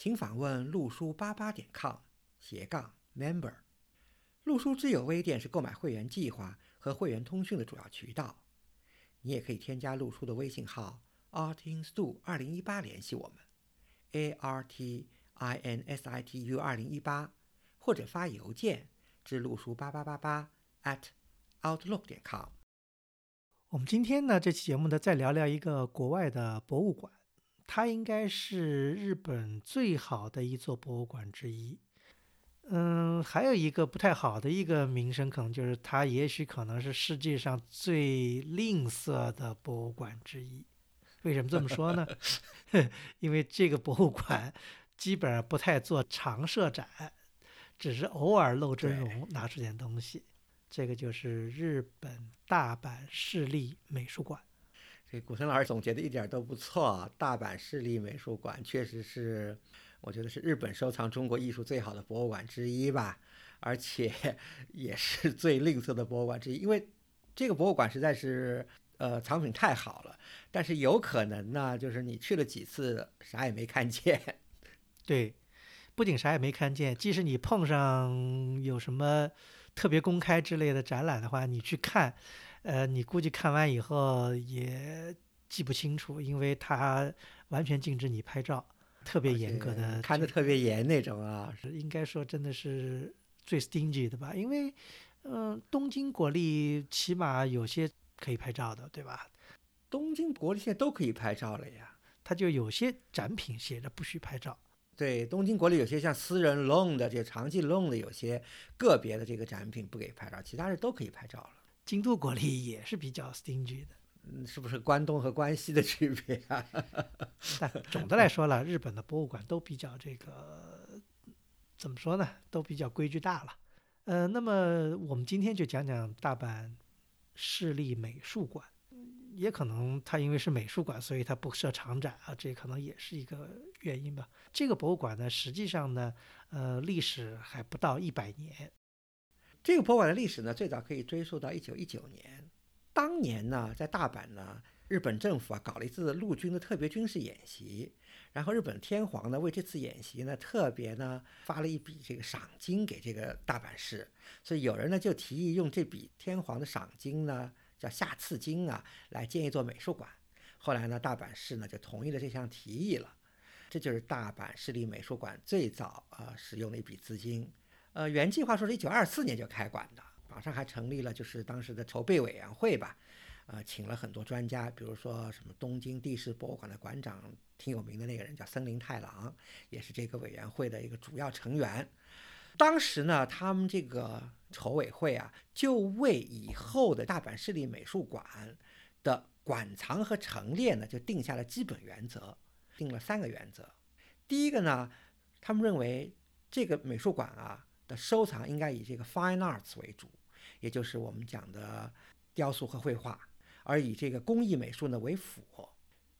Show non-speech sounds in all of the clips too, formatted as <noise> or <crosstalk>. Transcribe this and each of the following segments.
请访问陆书八八点 com 斜杠 member。陆书之友微店是购买会员计划和会员通讯的主要渠道。你也可以添加陆书的微信号 artinstu 二零一八联系我们，a r t i n s i t u 二零一八，或者发邮件至陆书八八八八 at outlook 点 com。我们今天呢，这期节目呢，再聊聊一个国外的博物馆，它应该是日本最好的一座博物馆之一。嗯，还有一个不太好的一个名声，可能就是它也许可能是世界上最吝啬的博物馆之一。为什么这么说呢？<laughs> 因为这个博物馆基本上不太做常设展，只是偶尔露真容，拿出点东西。这个就是日本大阪市立美术馆。这古森老师总结的一点都不错，大阪市立美术馆确实是。我觉得是日本收藏中国艺术最好的博物馆之一吧，而且 <laughs> 也是最吝啬的博物馆之一。因为这个博物馆实在是，呃，藏品太好了。但是有可能呢，就是你去了几次，啥也没看见。<laughs> 对，不仅啥也没看见，即使你碰上有什么特别公开之类的展览的话，你去看，呃，你估计看完以后也记不清楚，因为它完全禁止你拍照。特别严格的，看的特别严那种啊，应该说真的是最 stingy 的吧？因为，嗯，东京国立起码有些可以拍照的，对吧？东京国立现在都可以拍照了呀，它就有些展品写着不许拍照。对，东京国立有些像私人 loan 的，这长期 loan 的有些个别的这个展品不给拍照，其他人都可以拍照了。京都国立也是比较 stingy 的。嗯，是不是关东和关西的区别啊？<laughs> 但 <laughs> 总的来说了，日本的博物馆都比较这个，怎么说呢？都比较规矩大了。呃，那么我们今天就讲讲大阪市立美术馆。也可能它因为是美术馆，所以它不设长展啊，这可能也是一个原因吧。这个博物馆呢，实际上呢，呃，历史还不到一百年。这个博物馆的历史呢，最早可以追溯到一九一九年。当年呢，在大阪呢，日本政府啊搞了一次陆军的特别军事演习，然后日本天皇呢为这次演习呢特别呢发了一笔这个赏金给这个大阪市，所以有人呢就提议用这笔天皇的赏金呢叫下赐金啊来建一座美术馆。后来呢，大阪市呢就同意了这项提议了，这就是大阪市立美术馆最早啊使用的一笔资金。呃，原计划说是一九二四年就开馆的。网上还成立了，就是当时的筹备委员会吧，呃，请了很多专家，比如说什么东京地市博物馆的馆长挺有名的那个人叫森林太郎，也是这个委员会的一个主要成员。当时呢，他们这个筹委会啊，就为以后的大阪市立美术馆的馆藏和陈列呢，就定下了基本原则，定了三个原则。第一个呢，他们认为这个美术馆啊的收藏应该以这个 fine arts 为主。也就是我们讲的雕塑和绘画，而以这个工艺美术呢为辅。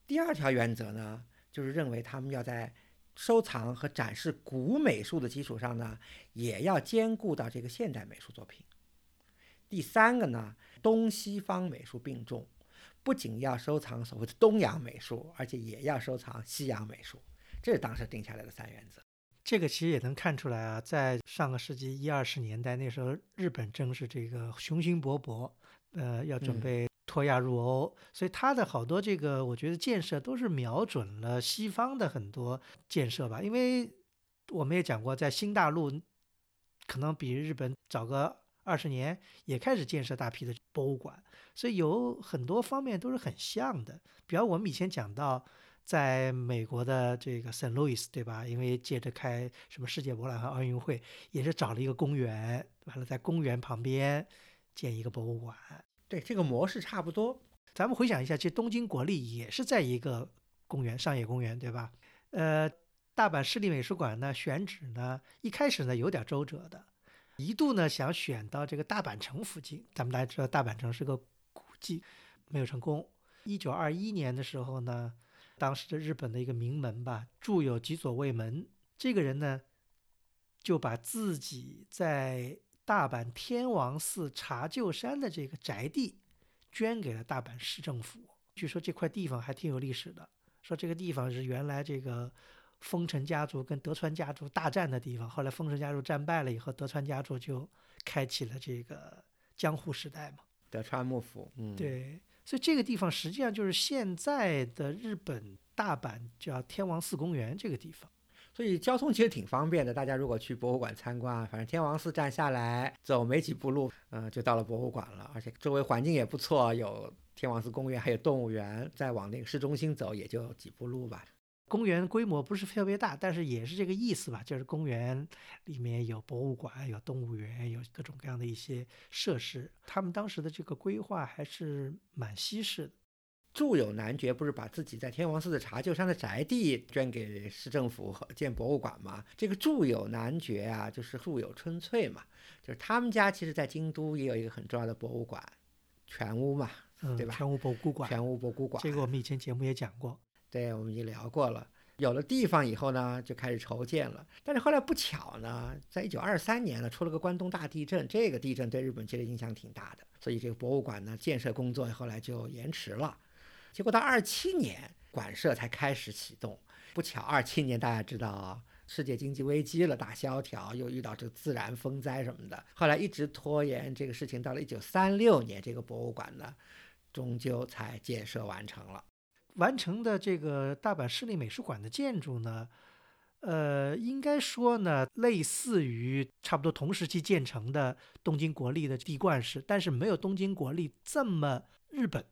第二条原则呢，就是认为他们要在收藏和展示古美术的基础上呢，也要兼顾到这个现代美术作品。第三个呢，东西方美术并重，不仅要收藏所谓的东洋美术，而且也要收藏西洋美术。这是当时定下来的三原则。这个其实也能看出来啊，在上个世纪一二十年代，那时候日本正是这个雄心勃勃，呃，要准备脱亚入欧，所以他的好多这个，我觉得建设都是瞄准了西方的很多建设吧。因为我们也讲过，在新大陆可能比日本早个二十年，也开始建设大批的博物馆，所以有很多方面都是很像的。比方我们以前讲到。在美国的这个圣路易斯，对吧？因为接着开什么世界博览会奥运会，也是找了一个公园，完了在公园旁边建一个博物馆。对，这个模式差不多。咱们回想一下，其实东京国立也是在一个公园，上野公园，对吧？呃，大阪市立美术馆呢选址呢，一开始呢有点周折的，一度呢想选到这个大阪城附近。咱们大家知道大阪城是个古迹，没有成功。一九二一年的时候呢，当时的日本的一个名门吧，著有吉佐卫门这个人呢，就把自己在大阪天王寺茶臼山的这个宅地捐给了大阪市政府。据说这块地方还挺有历史的，说这个地方是原来这个。丰臣家族跟德川家族大战的地方，后来丰臣家族战败了以后，德川家族就开启了这个江户时代嘛。德川幕府，嗯，对，所以这个地方实际上就是现在的日本大阪叫天王寺公园这个地方，所以交通其实挺方便的。大家如果去博物馆参观，反正天王寺站下来走没几步路，嗯，就到了博物馆了，而且周围环境也不错，有天王寺公园，还有动物园，再往那个市中心走也就几步路吧。公园规模不是特别大，但是也是这个意思吧，就是公园里面有博物馆、有动物园、有各种各样的一些设施。他们当时的这个规划还是蛮西式的。住友男爵不是把自己在天王寺的茶臼山的宅地捐给市政府建博物馆吗？这个住友男爵啊，就是住友春翠嘛，就是他们家其实在京都也有一个很重要的博物馆，全屋嘛，对吧？全屋博物馆。全屋博物馆。这个我们以前节目也讲过。对，我们已经聊过了。有了地方以后呢，就开始筹建了。但是后来不巧呢，在一九二三年呢，出了个关东大地震。这个地震对日本其实影响挺大的，所以这个博物馆呢建设工作后来就延迟了。结果到二七年，馆舍才开始启动。不巧，二七年大家知道，世界经济危机了，大萧条，又遇到这个自然风灾什么的。后来一直拖延这个事情，到了一九三六年，这个博物馆呢，终究才建设完成了。完成的这个大阪市立美术馆的建筑呢，呃，应该说呢，类似于差不多同时期建成的东京国立的地冠式，但是没有东京国立这么日本，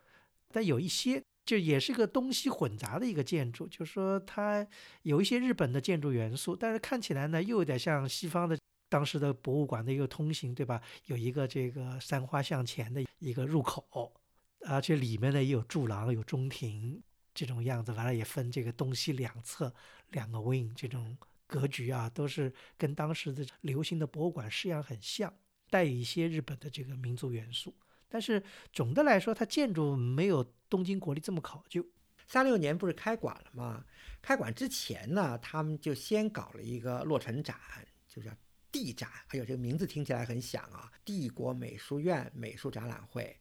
但有一些就也是个东西混杂的一个建筑，就是说它有一些日本的建筑元素，但是看起来呢，又有点像西方的当时的博物馆的一个通行，对吧？有一个这个三花向前的一个入口，而且里面呢也有柱廊，有中庭。这种样子，完了也分这个东西两侧两个 wing，这种格局啊，都是跟当时的流行的博物馆式样很像，带有一些日本的这个民族元素。但是总的来说，它建筑没有东京国立这么考究。三六年不是开馆了吗？开馆之前呢，他们就先搞了一个落成展，就叫地展。哎呦，这个名字听起来很响啊！帝国美术院美术展览会。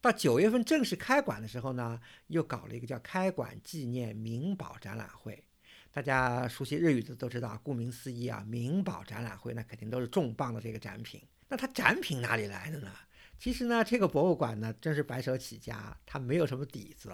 到九月份正式开馆的时候呢，又搞了一个叫“开馆纪念明宝展览会”。大家熟悉日语的都知道，顾名思义啊，明宝展览会那肯定都是重磅的这个展品。那它展品哪里来的呢？其实呢，这个博物馆呢真是白手起家，它没有什么底子，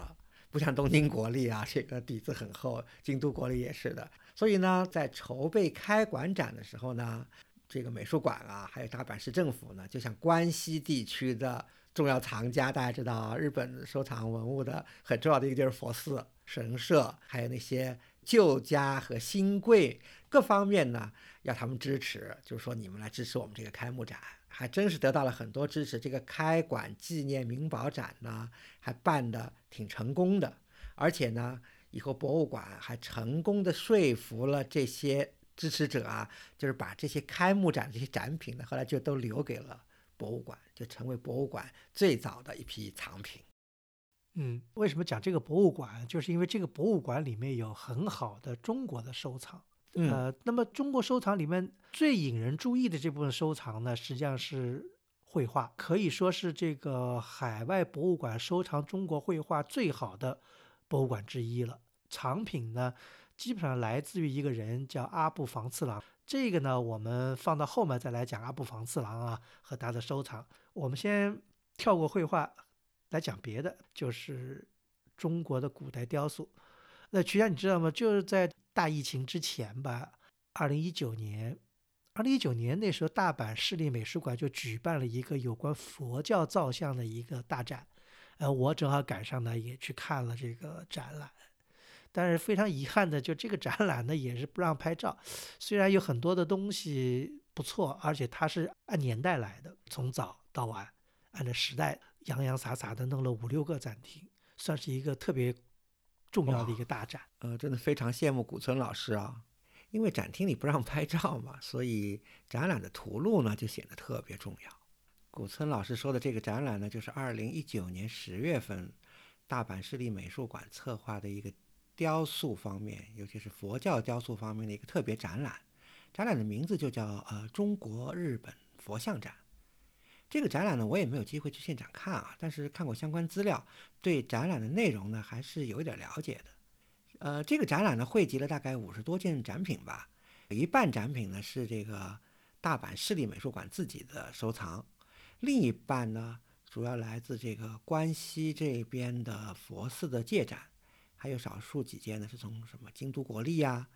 不像东京国立啊，这个底子很厚，京都国立也是的。所以呢，在筹备开馆展的时候呢，这个美术馆啊，还有大阪市政府呢，就像关西地区的。重要藏家，大家知道，日本收藏文物的很重要的一个就是佛寺、神社，还有那些旧家和新贵各方面呢，要他们支持，就是说你们来支持我们这个开幕展，还真是得到了很多支持。这个开馆纪念名宝展呢，还办得挺成功的，而且呢，以后博物馆还成功的说服了这些支持者啊，就是把这些开幕展这些展品呢，后来就都留给了。博物馆就成为博物馆最早的一批藏品。嗯，为什么讲这个博物馆？就是因为这个博物馆里面有很好的中国的收藏。呃，那么中国收藏里面最引人注意的这部分收藏呢，实际上是绘画，可以说是这个海外博物馆收藏中国绘画最好的博物馆之一了。藏品呢，基本上来自于一个人叫阿布房次郎。这个呢，我们放到后面再来讲阿部房次郎啊和他的收藏。我们先跳过绘画，来讲别的，就是中国的古代雕塑。那曲江，你知道吗？就是在大疫情之前吧，二零一九年，二零一九年那时候，大阪市立美术馆就举办了一个有关佛教造像的一个大展。呃，我正好赶上呢，也去看了这个展览。但是非常遗憾的，就这个展览呢，也是不让拍照。虽然有很多的东西不错，而且它是按年代来的，从早到晚，按照时代洋洋洒洒的弄了五六个展厅，算是一个特别重要的一个大展。呃，真的非常羡慕古村老师啊，因为展厅里不让拍照嘛，所以展览的图录呢就显得特别重要。古村老师说的这个展览呢，就是二零一九年十月份大阪市立美术馆策划的一个雕塑方面，尤其是佛教雕塑方面的一个特别展览。展览的名字就叫呃中国日本佛像展。这个展览呢，我也没有机会去现场看啊，但是看过相关资料，对展览的内容呢还是有一点了解的。呃，这个展览呢汇集了大概五十多件展品吧，有一半展品呢是这个大阪市立美术馆自己的收藏，另一半呢主要来自这个关西这边的佛寺的借展，还有少数几件呢是从什么京都国立啊、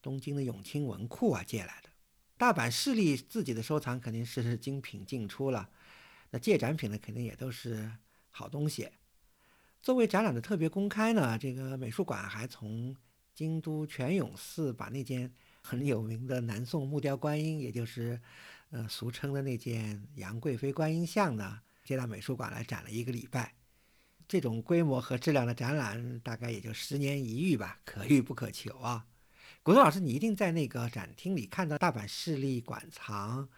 东京的永清文库啊借来的。大阪市立自己的收藏肯定是 <laughs> 精品尽出了，那借展品呢肯定也都是好东西。作为展览的特别公开呢，这个美术馆还从京都泉涌寺把那件很有名的南宋木雕观音，也就是呃俗称的那件杨贵妃观音像呢，接到美术馆来展了一个礼拜。这种规模和质量的展览，大概也就十年一遇吧，可遇不可求啊。古东老师，你一定在那个展厅里看到大阪市立馆藏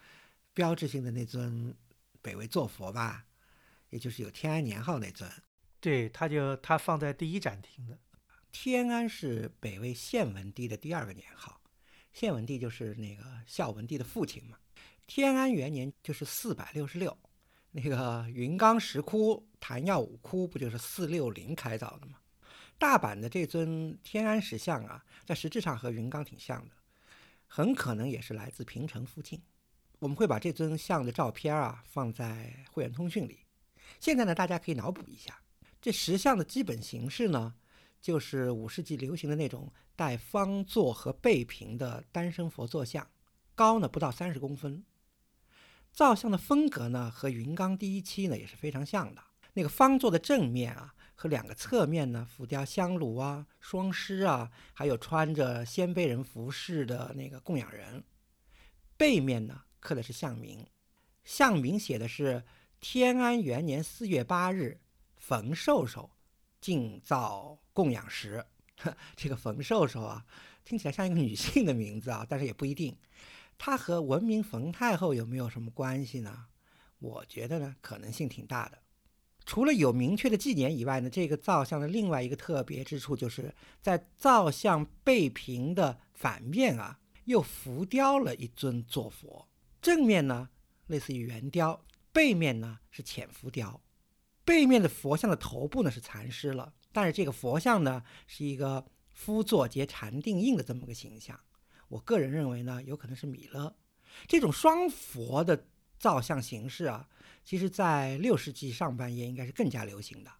标志性的那尊北魏坐佛吧？也就是有天安年号那尊。对，他就他放在第一展厅的。天安是北魏献文帝的第二个年号，献文帝就是那个孝文帝的父亲嘛。天安元年就是四百六十六，那个云冈石窟、昙曜五窟不就是四六零开凿的吗？大阪的这尊天安石像啊，在实质上和云冈挺像的，很可能也是来自平城附近。我们会把这尊像的照片啊放在会员通讯里。现在呢，大家可以脑补一下，这石像的基本形式呢，就是五世纪流行的那种带方座和背平的单身佛坐像，高呢不到三十公分。造像的风格呢，和云冈第一期呢也是非常像的。那个方座的正面啊。和两个侧面呢，浮雕香炉啊、双狮啊，还有穿着鲜卑人服饰的那个供养人。背面呢，刻的是相名，相名写的是天安元年四月八日，冯寿寿敬造供养时。<laughs> 这个冯寿寿啊，听起来像一个女性的名字啊，但是也不一定。它和文明冯太后有没有什么关系呢？我觉得呢，可能性挺大的。除了有明确的纪年以外呢，这个造像的另外一个特别之处，就是在造像背屏的反面啊，又浮雕了一尊坐佛。正面呢类似于圆雕，背面呢是浅浮雕。背面的佛像的头部呢是残尸了，但是这个佛像呢是一个夫坐结禅定印的这么个形象。我个人认为呢，有可能是米勒。这种双佛的造像形式啊。其实，在六世纪上半叶应该是更加流行的，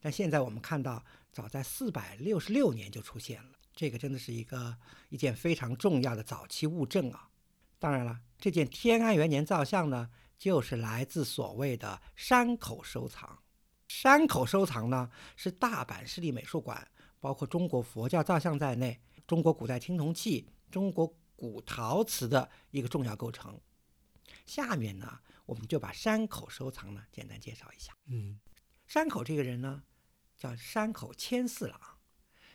但现在我们看到，早在四百六十六年就出现了，这个真的是一个一件非常重要的早期物证啊。当然了，这件天安元年造像呢，就是来自所谓的山口收藏。山口收藏呢，是大阪市立美术馆，包括中国佛教造像在内，中国古代青铜器、中国古陶瓷的一个重要构成。下面呢。我们就把山口收藏呢简单介绍一下。嗯，山口这个人呢，叫山口千四郎，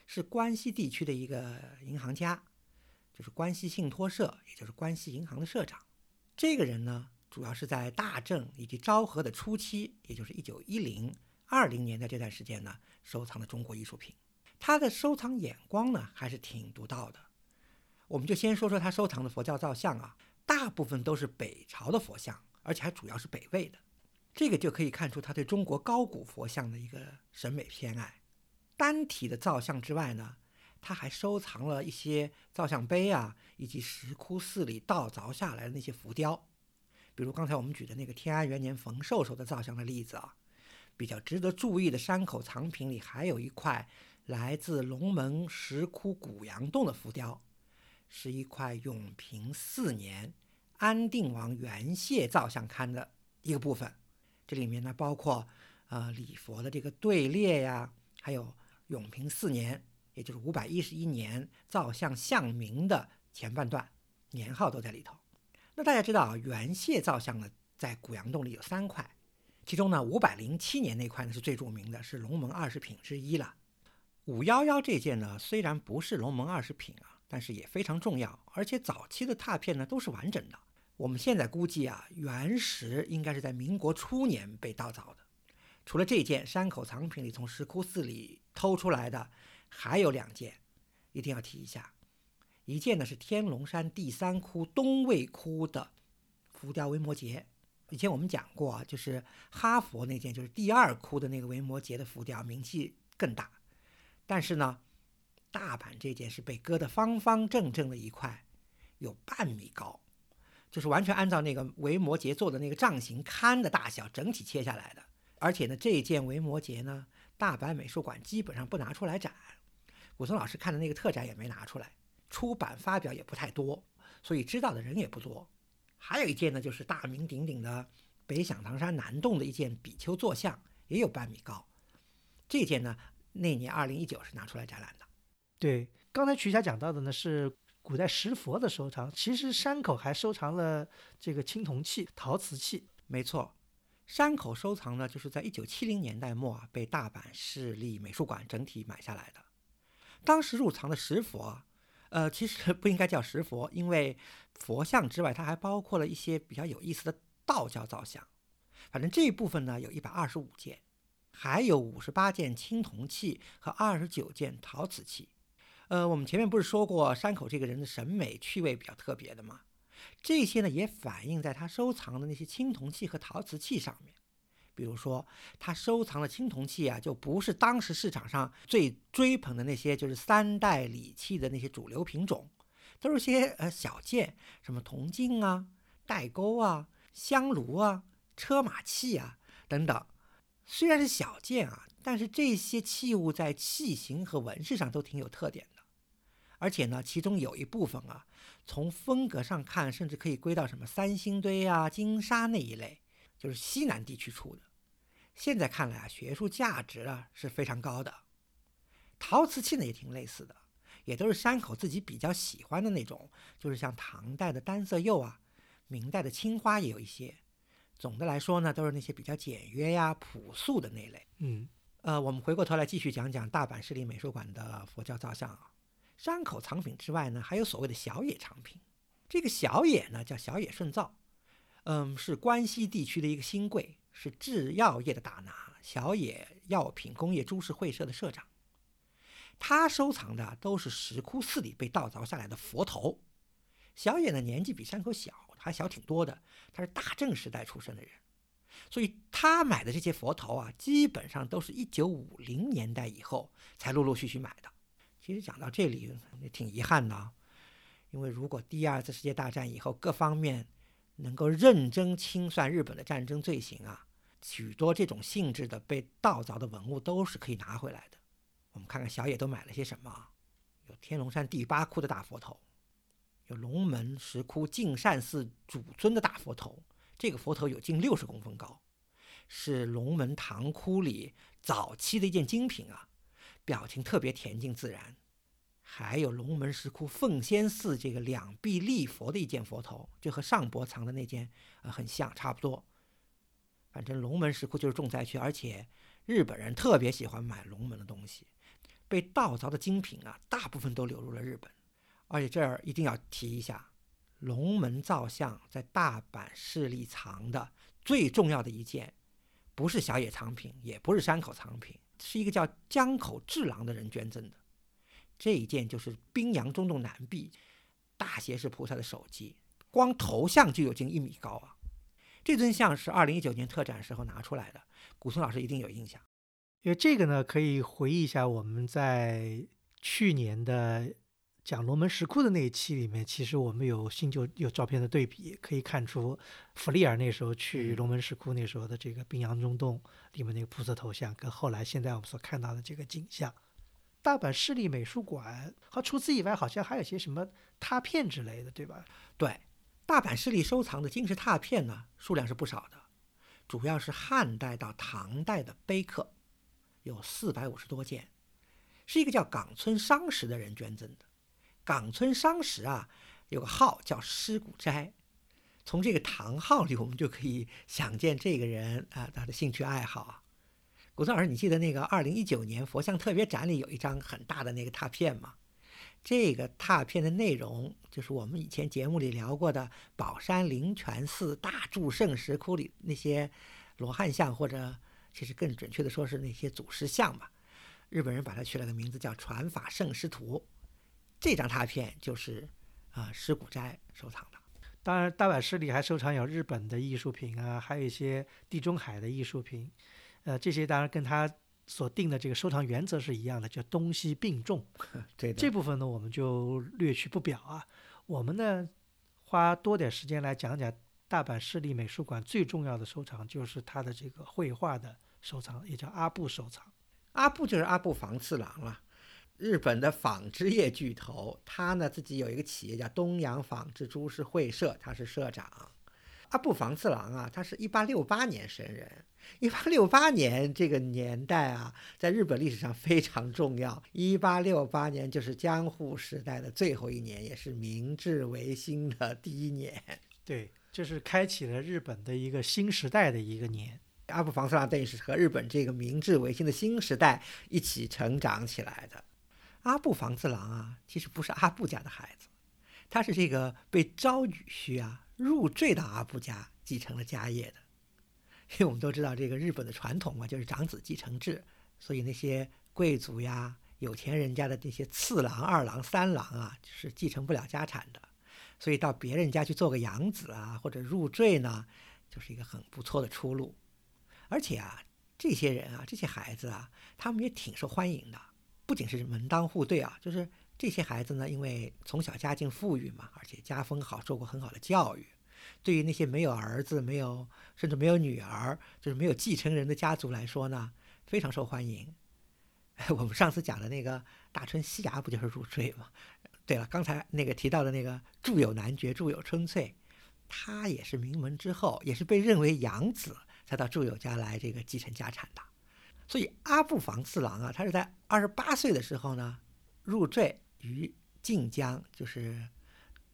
是关西地区的一个银行家，就是关西信托社，也就是关西银行的社长。这个人呢，主要是在大正以及昭和的初期，也就是一九一零二零年的这段时间呢，收藏的中国艺术品。他的收藏眼光呢，还是挺独到的。我们就先说说他收藏的佛教造像啊，大部分都是北朝的佛像。而且还主要是北魏的，这个就可以看出他对中国高古佛像的一个审美偏爱。单体的造像之外呢，他还收藏了一些造像碑啊，以及石窟寺里盗凿下来的那些浮雕。比如刚才我们举的那个天安元年冯寿寿的造像的例子啊，比较值得注意的山口藏品里还有一块来自龙门石窟古阳洞的浮雕，是一块永平四年。安定王元谢造像龛的一个部分，这里面呢包括呃礼佛的这个队列呀，还有永平四年，也就是五百一十一年造像像名的前半段年号都在里头。那大家知道啊，元谢造像呢在古阳洞里有三块，其中呢五百零七年那块呢是最著名的，是龙门二十品之一了。五幺幺这件呢虽然不是龙门二十品啊，但是也非常重要。而且早期的拓片呢都是完整的。我们现在估计啊，原石应该是在民国初年被盗走的。除了这件山口藏品里从石窟寺里偷出来的，还有两件，一定要提一下。一件呢是天龙山第三窟东魏窟的浮雕维摩诘。以前我们讲过，就是哈佛那件，就是第二窟的那个维摩诘的浮雕，名气更大。但是呢，大阪这件是被割得方方正正的一块，有半米高，就是完全按照那个维摩诘做的那个杖形龛的大小整体切下来的。而且呢，这件维摩诘呢，大阪美术馆基本上不拿出来展，古松老师看的那个特展也没拿出来，出版发表也不太多，所以知道的人也不多。还有一件呢，就是大名鼎鼎的北响堂山南洞的一件比丘坐像，也有半米高。这件呢，那年二零一九是拿出来展览的。对，刚才曲霞讲到的呢是古代石佛的收藏，其实山口还收藏了这个青铜器、陶瓷器。没错，山口收藏呢，就是在一九七零年代末啊，被大阪市立美术馆整体买下来的。当时入藏的石佛。呃，其实不应该叫石佛，因为佛像之外，它还包括了一些比较有意思的道教造像。反正这一部分呢，有一百二十五件，还有五十八件青铜器和二十九件陶瓷器。呃，我们前面不是说过山口这个人的审美趣味比较特别的吗？这些呢，也反映在他收藏的那些青铜器和陶瓷器上面。比如说，他收藏的青铜器啊，就不是当时市场上最追捧的那些，就是三代礼器的那些主流品种，都是些呃小件，什么铜镜啊、带钩啊、香炉啊、车马器啊等等。虽然是小件啊，但是这些器物在器型和纹饰上都挺有特点的。而且呢，其中有一部分啊，从风格上看，甚至可以归到什么三星堆啊、金沙那一类，就是西南地区出的。现在看来啊，学术价值啊是非常高的。陶瓷器呢也挺类似的，也都是山口自己比较喜欢的那种，就是像唐代的单色釉啊，明代的青花也有一些。总的来说呢，都是那些比较简约呀、朴素的那类。嗯，呃，我们回过头来继续讲讲大阪市立美术馆的佛教造像啊。山口藏品之外呢，还有所谓的小野藏品。这个小野呢叫小野顺造，嗯，是关西地区的一个新贵。是制药业的大拿，小野药品工业株式会社的社长。他收藏的都是石窟寺里被盗凿下来的佛头。小野的年纪比山口小，还小挺多的。他是大正时代出生的人，所以他买的这些佛头啊，基本上都是一九五零年代以后才陆陆续续买的。其实讲到这里也挺遗憾的，因为如果第二次世界大战以后各方面能够认真清算日本的战争罪行啊。许多这种性质的被盗凿的文物都是可以拿回来的。我们看看小野都买了些什么：有天龙山第八窟的大佛头，有龙门石窟净善寺主尊的大佛头，这个佛头有近六十公分高，是龙门堂窟里早期的一件精品啊，表情特别恬静自然。还有龙门石窟奉仙寺这个两臂立佛的一件佛头，就和上博藏的那件呃很像，差不多。反正龙门石窟就是重灾区，而且日本人特别喜欢买龙门的东西。被盗凿的精品啊，大部分都流入了日本。而且这儿一定要提一下，龙门造像在大阪市立藏的最重要的一件，不是小野藏品，也不是山口藏品，是一个叫江口治郎的人捐赠的。这一件就是宾阳中洞南壁大胁侍菩萨的手机，光头像就有近一米高啊。这尊像是二零一九年特展时候拿出来的，古松老师一定有印象。因为这个呢，可以回忆一下我们在去年的讲龙门石窟的那一期里面，其实我们有新旧有照片的对比，可以看出弗利尔那时候去龙门石窟那时候的这个冰洋中洞里面那个菩萨头像，跟后来现在我们所看到的这个景象。大阪市立美术馆和除此以外，好像还有些什么拓片之类的，对吧？对。大阪市立收藏的金石拓片呢，数量是不少的，主要是汉代到唐代的碑刻，有四百五十多件，是一个叫冈村商时的人捐赠的。冈村商时啊，有个号叫尸骨斋，从这个唐号里，我们就可以想见这个人啊，他的兴趣爱好啊。古松老师，你记得那个二零一九年佛像特别展里有一张很大的那个拓片吗？这个拓片的内容就是我们以前节目里聊过的宝山灵泉寺大柱圣石窟里那些罗汉像，或者其实更准确的说是那些祖师像吧。日本人把它取了个名字叫《传法圣师图》。这张拓片就是啊石谷斋收藏的。当然，大阪市里还收藏有日本的艺术品啊，还有一些地中海的艺术品。呃，这些当然跟他。所定的这个收藏原则是一样的，叫东西并重。<laughs> 对，这部分呢，我们就略去不表啊。我们呢，花多点时间来讲讲大阪市立美术馆最重要的收藏，就是他的这个绘画的收藏，也叫阿部收藏。阿部就是阿部房次郎了，日本的纺织业巨头。他呢自己有一个企业叫东洋纺织株式会社，他是社长。阿部房次郎啊，他是一八六八年生人。一八六八年这个年代啊，在日本历史上非常重要。一八六八年就是江户时代的最后一年，也是明治维新的第一年。对，就是开启了日本的一个新时代的一个年。阿部房次郎等于是和日本这个明治维新的新时代一起成长起来的。阿部房次郎啊，其实不是阿部家的孩子，他是这个被招女婿啊入赘到阿部家继承了家业的。因为我们都知道这个日本的传统嘛，就是长子继承制，所以那些贵族呀、有钱人家的这些次郎、二郎、三郎啊，是继承不了家产的，所以到别人家去做个养子啊，或者入赘呢，就是一个很不错的出路。而且啊，这些人啊，这些孩子啊，他们也挺受欢迎的，不仅是门当户对啊，就是这些孩子呢，因为从小家境富裕嘛，而且家风好，受过很好的教育。对于那些没有儿子、没有甚至没有女儿，就是没有继承人的家族来说呢，非常受欢迎。<laughs> 我们上次讲的那个大春西牙不就是入赘吗？对了，刚才那个提到的那个住有男爵、住有春翠，他也是名门之后，也是被认为养子才到住友家来这个继承家产的。所以阿部房次郎啊，他是在二十八岁的时候呢，入赘于晋江，就是。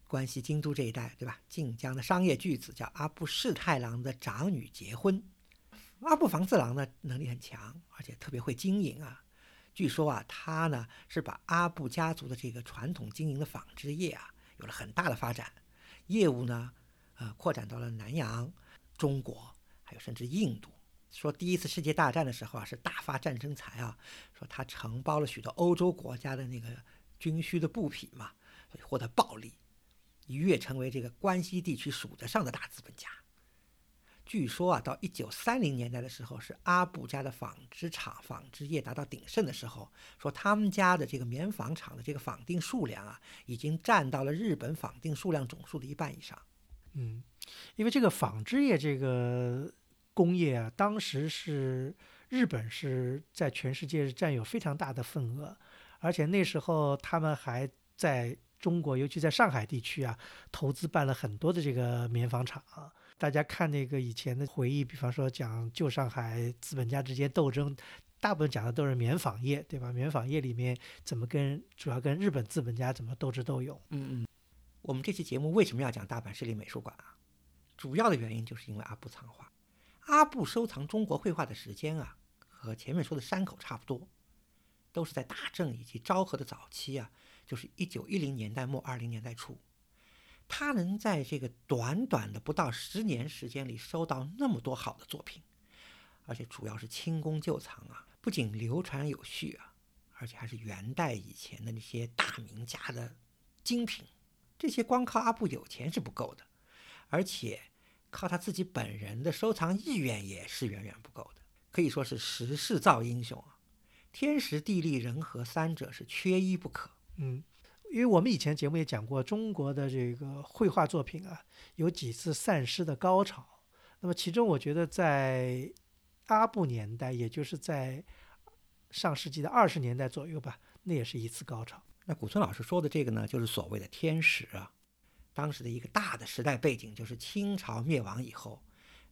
关西京都这一带，对吧？晋江的商业巨子叫阿部氏太郎的长女结婚。阿部房次郎呢，能力很强，而且特别会经营啊。据说啊，他呢是把阿部家族的这个传统经营的纺织业啊，有了很大的发展，业务呢，呃，扩展到了南洋、中国，还有甚至印度。说第一次世界大战的时候啊，是大发战争财啊。说他承包了许多欧洲国家的那个军需的布匹嘛，获得暴利。一跃成为这个关西地区数得上的大资本家。据说啊，到一九三零年代的时候，是阿布家的纺织厂纺织业达到鼎盛的时候。说他们家的这个棉纺厂的这个纺定数量啊，已经占到了日本纺定数量总数的一半以上。嗯，因为这个纺织业这个工业啊，当时是日本是在全世界占有非常大的份额，而且那时候他们还在。中国，尤其在上海地区啊，投资办了很多的这个棉纺厂。大家看那个以前的回忆，比方说讲旧上海资本家之间斗争，大部分讲的都是棉纺业，对吧？棉纺业里面怎么跟主要跟日本资本家怎么斗智斗勇？嗯嗯。我们这期节目为什么要讲大阪市立美术馆啊？主要的原因就是因为阿布藏画。阿布收藏中国绘画的时间啊，和前面说的山口差不多，都是在大正以及昭和的早期啊。就是一九一零年代末二零年代初，他能在这个短短的不到十年时间里收到那么多好的作品，而且主要是清宫旧藏啊，不仅流传有序啊，而且还是元代以前的那些大名家的精品。这些光靠阿布有钱是不够的，而且靠他自己本人的收藏意愿也是远远不够的，可以说是时势造英雄啊，天时地利人和三者是缺一不可。嗯，因为我们以前节目也讲过，中国的这个绘画作品啊，有几次散失的高潮。那么其中，我觉得在阿布年代，也就是在上世纪的二十年代左右吧，那也是一次高潮。那古村老师说的这个呢，就是所谓的天时啊。当时的一个大的时代背景，就是清朝灭亡以后，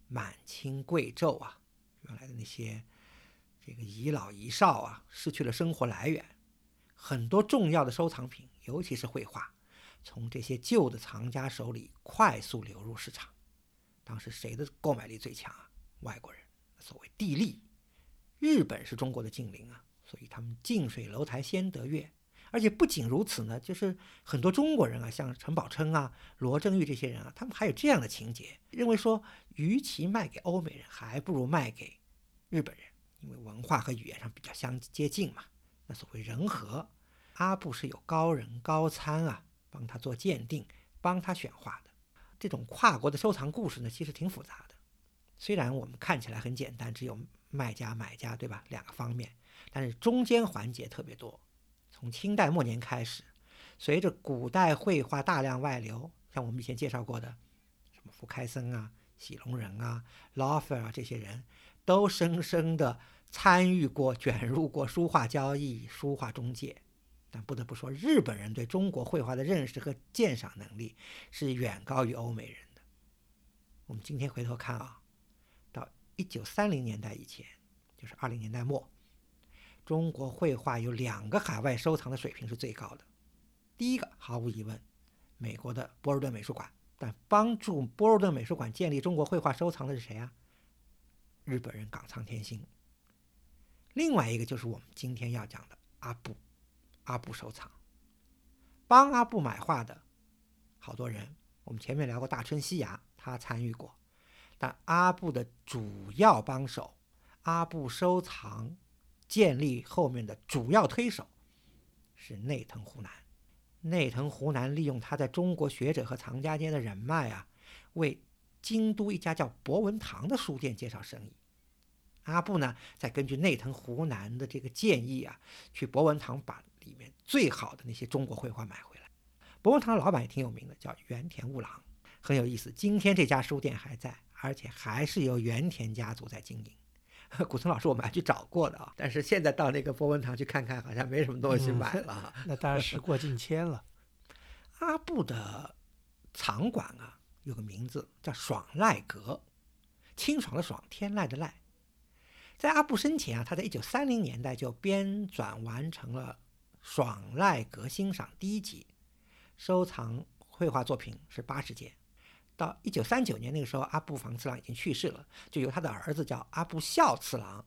满清贵胄啊，原来的那些这个遗老遗少啊，失去了生活来源。很多重要的收藏品，尤其是绘画，从这些旧的藏家手里快速流入市场。当时谁的购买力最强啊？外国人。所谓地利，日本是中国的近邻啊，所以他们近水楼台先得月。而且不仅如此呢，就是很多中国人啊，像陈宝琛啊、罗振玉这些人啊，他们还有这样的情节，认为说，与其卖给欧美人，还不如卖给日本人，因为文化和语言上比较相接近嘛。那所谓人和，阿布是有高人高参啊，帮他做鉴定，帮他选画的。这种跨国的收藏故事呢，其实挺复杂的。虽然我们看起来很简单，只有卖家买家，对吧？两个方面，但是中间环节特别多。从清代末年开始，随着古代绘画大量外流，像我们以前介绍过的，什么福开森啊、喜隆人啊、劳斐尔啊这些人，都深深地参与过、卷入过书画交易、书画中介。但不得不说，日本人对中国绘画的认识和鉴赏能力是远高于欧美人的。我们今天回头看啊，到一九三零年代以前，就是二零年代末。中国绘画有两个海外收藏的水平是最高的，第一个毫无疑问，美国的波尔顿美术馆。但帮助波尔顿美术馆建立中国绘画收藏的是谁啊？日本人冈仓天心。另外一个就是我们今天要讲的阿布，阿布收藏，帮阿布买画的好多人。我们前面聊过大春西雅，他参与过，但阿布的主要帮手，阿布收藏。建立后面的主要推手是内藤湖南。内藤湖南利用他在中国学者和藏家间的人脉啊，为京都一家叫博文堂的书店介绍生意。阿布呢，再根据内藤湖南的这个建议啊，去博文堂把里面最好的那些中国绘画买回来。博文堂的老板也挺有名的，叫原田悟郎，很有意思。今天这家书店还在，而且还是由原田家族在经营。<laughs> 古村老师，我们还去找过的啊，但是现在到那个博文堂去看看，好像没什么东西买了。<laughs> 那当然时过境迁了。阿布的藏馆啊，有个名字叫爽籁阁，清爽的爽，天籁的籁。在阿布生前啊，他在一九三零年代就编纂完成了《爽籁阁欣赏》第一集，收藏绘画作品是八十件。到一九三九年那个时候，阿部房次郎已经去世了，就由他的儿子叫阿部孝次郎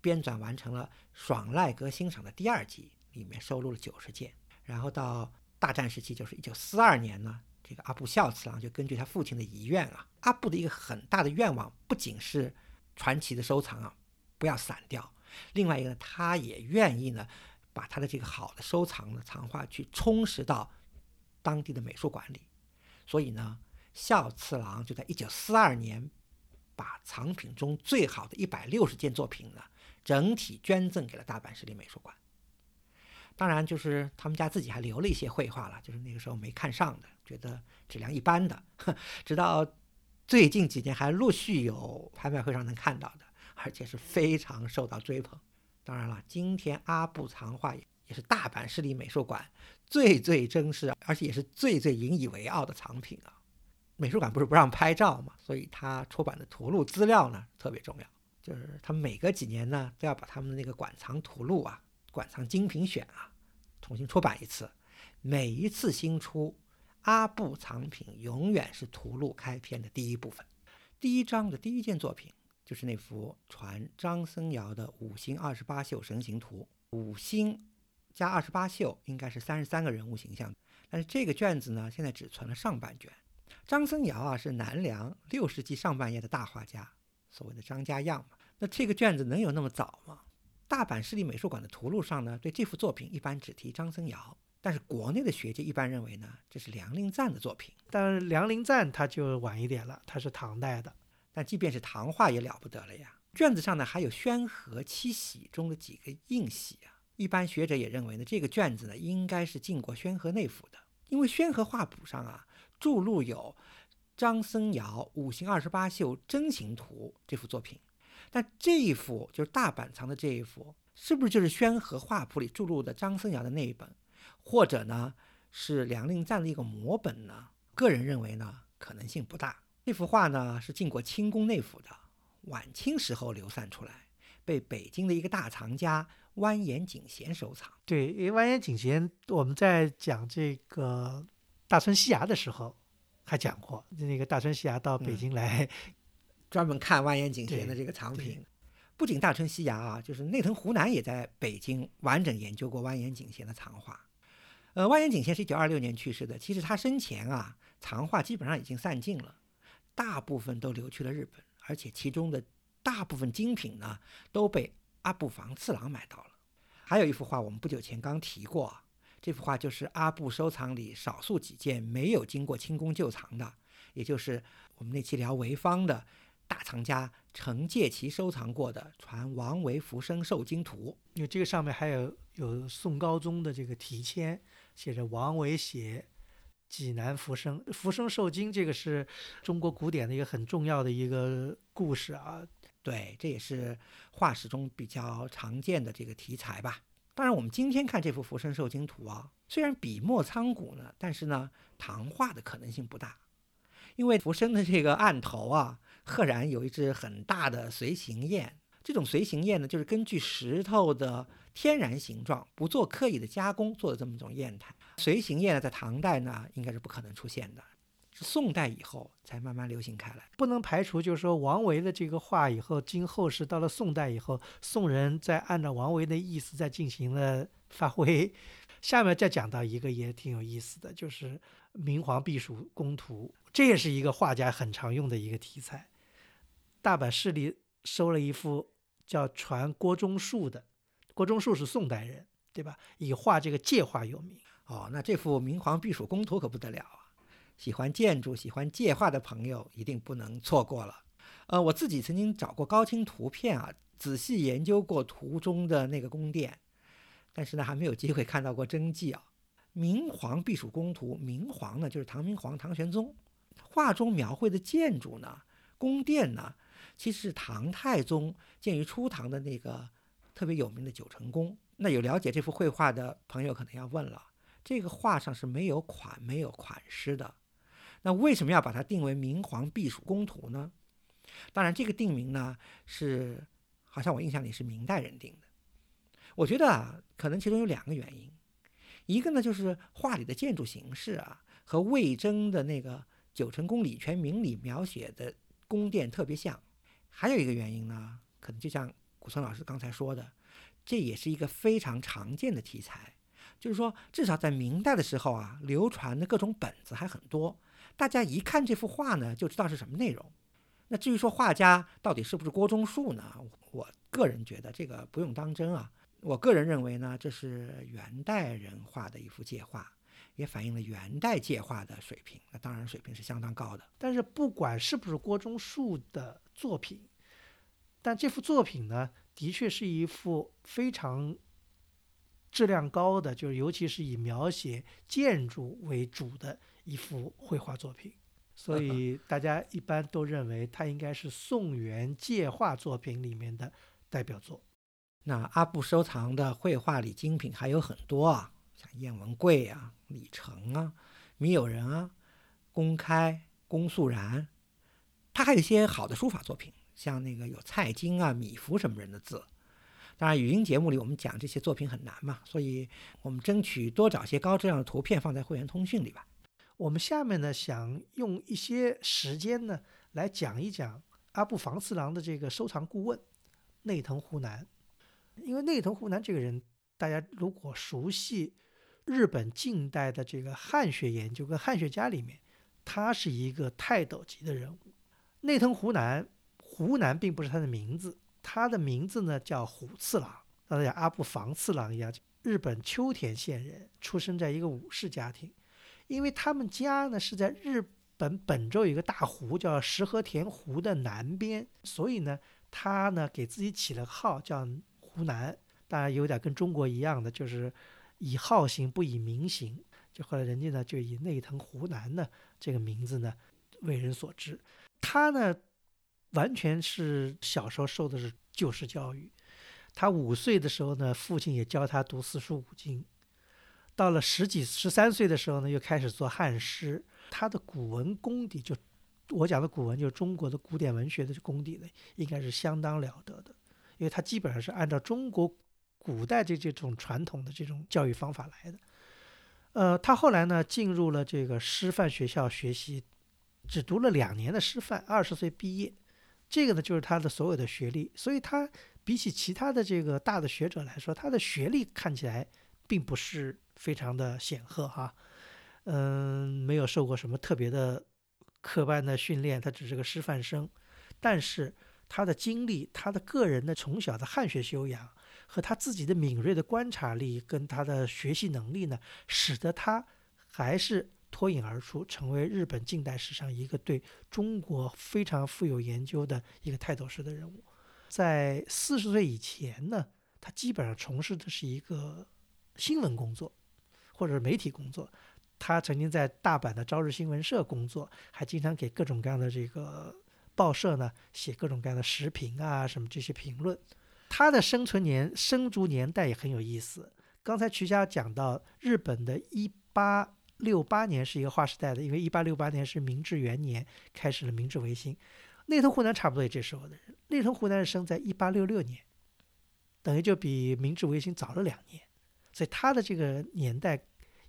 编纂完成了《爽籁阁欣赏》的第二集，里面收录了九十件。然后到大战时期，就是一九四二年呢，这个阿部孝次郎就根据他父亲的遗愿啊，阿部的一个很大的愿望，不仅是传奇的收藏啊不要散掉，另外一个呢，他也愿意呢把他的这个好的收藏的藏画去充实到当地的美术馆里，所以呢。孝次郎就在一九四二年，把藏品中最好的一百六十件作品呢，整体捐赠给了大阪市立美术馆。当然，就是他们家自己还留了一些绘画了，就是那个时候没看上的，觉得质量一般的。<laughs> 直到最近几年，还陆续有拍卖会上能看到的，而且是非常受到追捧。当然了，今天阿布藏画也是大阪市立美术馆最最珍视，而且也是最最引以为傲的藏品啊。美术馆不是不让拍照嘛，所以他出版的图录资料呢特别重要。就是他每隔几年呢都要把他们的那个馆藏图录啊、馆藏精品选啊重新出版一次。每一次新出，阿布藏品永远是图录开篇的第一部分。第一章的第一件作品就是那幅传张僧繇的五星二十八宿神行图。五星加二十八宿应该是三十三个人物形象，但是这个卷子呢现在只存了上半卷。张僧繇啊，是南梁六世纪上半叶的大画家，所谓的张家样嘛。那这个卷子能有那么早吗？大阪市立美术馆的图录上呢，对这幅作品一般只提张僧繇，但是国内的学界一般认为呢，这是梁林赞的作品。但是梁林赞他就晚一点了，他是唐代的。但即便是唐画也了不得了呀，卷子上呢还有宣和七喜中的几个印玺啊。一般学者也认为呢，这个卷子呢应该是进过宣和内府的，因为宣和画谱上啊。著录有张僧繇五行二十八宿真形图这幅作品，但这一幅就是大阪藏的这一幅，是不是就是宣和画谱里著录的张僧繇的那一本，或者呢是梁令赞的一个摹本呢？个人认为呢可能性不大。这幅画呢是进过清宫内府的，晚清时候流散出来，被北京的一个大藏家蜿蜒景贤收藏。对，因为完颜景贤，我们在讲这个。大村西牙的时候，还讲过那个大村西牙到北京来，<laughs> 专门看万延景贤的这个藏品。不仅大村西牙啊，就是内藤湖南也在北京完整研究过万延景贤的藏画。呃，万延景贤是一九二六年去世的，其实他生前啊，藏画基本上已经散尽了，大部分都流去了日本，而且其中的大部分精品呢，都被阿部房次郎买到了。还有一幅画，我们不久前刚提过，这幅画就是阿布收藏里少数几件没有经过清宫旧藏的，也就是我们那期聊潍坊的大藏家程介奇收藏过的传王维浮生受经图。因为这个上面还有有宋高宗的这个题签，写着王维写济南浮生，浮生受经，这个是中国古典的一个很重要的一个故事啊。对，这也是画史中比较常见的这个题材吧。当然，我们今天看这幅《浮生受精图》啊，虽然笔墨苍古呢，但是呢，唐画的可能性不大，因为浮生的这个案头啊，赫然有一只很大的随形砚。这种随形砚呢，就是根据石头的天然形状，不做刻意的加工做的这么一种砚台。随形砚呢，在唐代呢，应该是不可能出现的。宋代以后才慢慢流行开来，不能排除，就是说王维的这个画以后，经后世到了宋代以后，宋人在按照王维的意思在进行了发挥。下面再讲到一个也挺有意思的，就是明皇避暑宫图，这也是一个画家很常用的一个题材。大阪市里收了一幅叫传郭忠树的，郭忠树是宋代人，对吧？以画这个界画有名。哦，那这幅明皇避暑宫图可不得了！喜欢建筑、喜欢界画的朋友一定不能错过了。呃，我自己曾经找过高清图片啊，仔细研究过图中的那个宫殿，但是呢，还没有机会看到过真迹啊。明皇避暑宫图，明皇呢就是唐明皇唐玄宗，画中描绘的建筑呢，宫殿呢，其实是唐太宗建于初唐的那个特别有名的九成宫。那有了解这幅绘画的朋友可能要问了，这个画上是没有款、没有款式的。那为什么要把它定为明皇避暑宫图呢？当然，这个定名呢是好像我印象里是明代人定的。我觉得啊，可能其中有两个原因，一个呢就是画里的建筑形式啊和魏征的那个九成宫李全明里描写的宫殿特别像，还有一个原因呢，可能就像古村老师刚才说的，这也是一个非常常见的题材，就是说至少在明代的时候啊，流传的各种本子还很多。大家一看这幅画呢，就知道是什么内容。那至于说画家到底是不是郭忠树呢？我个人觉得这个不用当真啊。我个人认为呢，这是元代人画的一幅界画，也反映了元代界画的水平。那当然水平是相当高的。但是不管是不是郭忠树的作品，但这幅作品呢，的确是一幅非常质量高的，就是尤其是以描写建筑为主的。一幅绘画作品，所以大家一般都认为它应该是宋元界画作品里面的代表作。那阿布收藏的绘画里精品还有很多啊，像燕文贵啊、李成啊、米友仁啊、公开、公肃然，他还有一些好的书法作品，像那个有蔡京啊、米芾什么人的字。当然，语音节目里我们讲这些作品很难嘛，所以我们争取多找些高质量的图片放在会员通讯里吧。我们下面呢，想用一些时间呢，来讲一讲阿部房次郎的这个收藏顾问内藤湖南。因为内藤湖南这个人，大家如果熟悉日本近代的这个汉学研究跟汉学家里面，他是一个泰斗级的人物。内藤湖南，湖南并不是他的名字，他的名字呢叫虎次郎，大家阿部房次郎一样，日本秋田县人，出生在一个武士家庭。因为他们家呢是在日本本州有一个大湖叫石河田湖的南边，所以呢，他呢给自己起了个号叫湖南，当然有点跟中国一样的，就是以号行不以名行。就后来人家呢就以内藤湖南呢这个名字呢为人所知。他呢完全是小时候受的是旧式教育，他五岁的时候呢，父亲也教他读四书五经。到了十几十三岁的时候呢，又开始做汉诗。他的古文功底，就我讲的古文，就是中国的古典文学的功底呢，应该是相当了得的。因为他基本上是按照中国古代的这种传统的这种教育方法来的。呃，他后来呢，进入了这个师范学校学习，只读了两年的师范，二十岁毕业。这个呢，就是他的所有的学历。所以，他比起其他的这个大的学者来说，他的学历看起来并不是。非常的显赫哈，嗯，没有受过什么特别的科班的训练，他只是个师范生，但是他的经历，他的个人的从小的汉学修养和他自己的敏锐的观察力跟他的学习能力呢，使得他还是脱颖而出，成为日本近代史上一个对中国非常富有研究的一个泰斗式的人物。在四十岁以前呢，他基本上从事的是一个新闻工作，或者是媒体工作。他曾经在大阪的朝日新闻社工作，还经常给各种各样的这个报社呢写各种各样的时评啊，什么这些评论。他的生存年生卒年代也很有意思。刚才瞿家讲到，日本的一八六八年是一个划时代的，因为一八六八年是明治元年，开始了明治维新。内藤湖南差不多也这时候的人。内藤湖南是生在一八六六年，等于就比明治维新早了两年，所以他的这个年代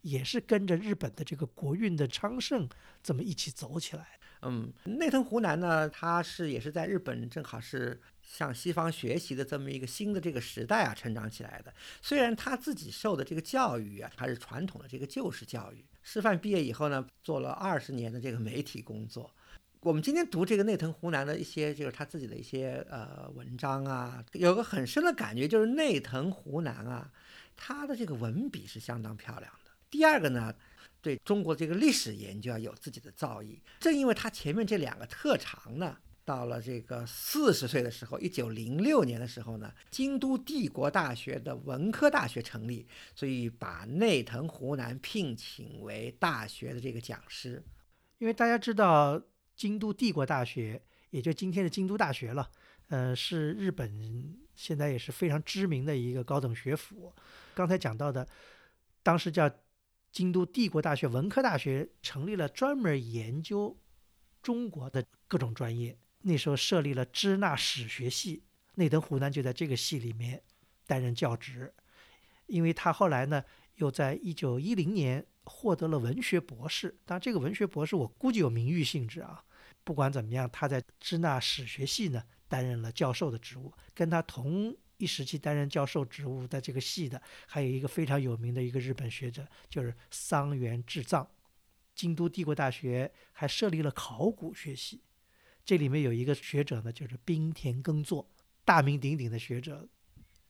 也是跟着日本的这个国运的昌盛这么一起走起来。嗯，内藤湖南呢，他是也是在日本正好是向西方学习的这么一个新的这个时代啊成长起来的。虽然他自己受的这个教育啊，还是传统的这个旧式教育，师范毕业以后呢，做了二十年的这个媒体工作。我们今天读这个内藤湖南的一些，就是他自己的一些呃文章啊，有个很深的感觉，就是内藤湖南啊，他的这个文笔是相当漂亮的。第二个呢，对中国这个历史研究啊有自己的造诣。正因为他前面这两个特长呢，到了这个四十岁的时候，一九零六年的时候呢，京都帝国大学的文科大学成立，所以把内藤湖南聘请为大学的这个讲师。因为大家知道。京都帝国大学，也就今天的京都大学了，呃，是日本现在也是非常知名的一个高等学府。刚才讲到的，当时叫京都帝国大学文科大学，成立了专门研究中国的各种专业。那时候设立了支那史学系，内藤湖南就在这个系里面担任教职。因为他后来呢，又在一九一零年。获得了文学博士，当然这个文学博士我估计有名誉性质啊。不管怎么样，他在支那史学系呢担任了教授的职务。跟他同一时期担任教授职务的这个系的，还有一个非常有名的一个日本学者，就是桑原智藏。京都帝国大学还设立了考古学系，这里面有一个学者呢，就是滨田耕作，大名鼎鼎的学者。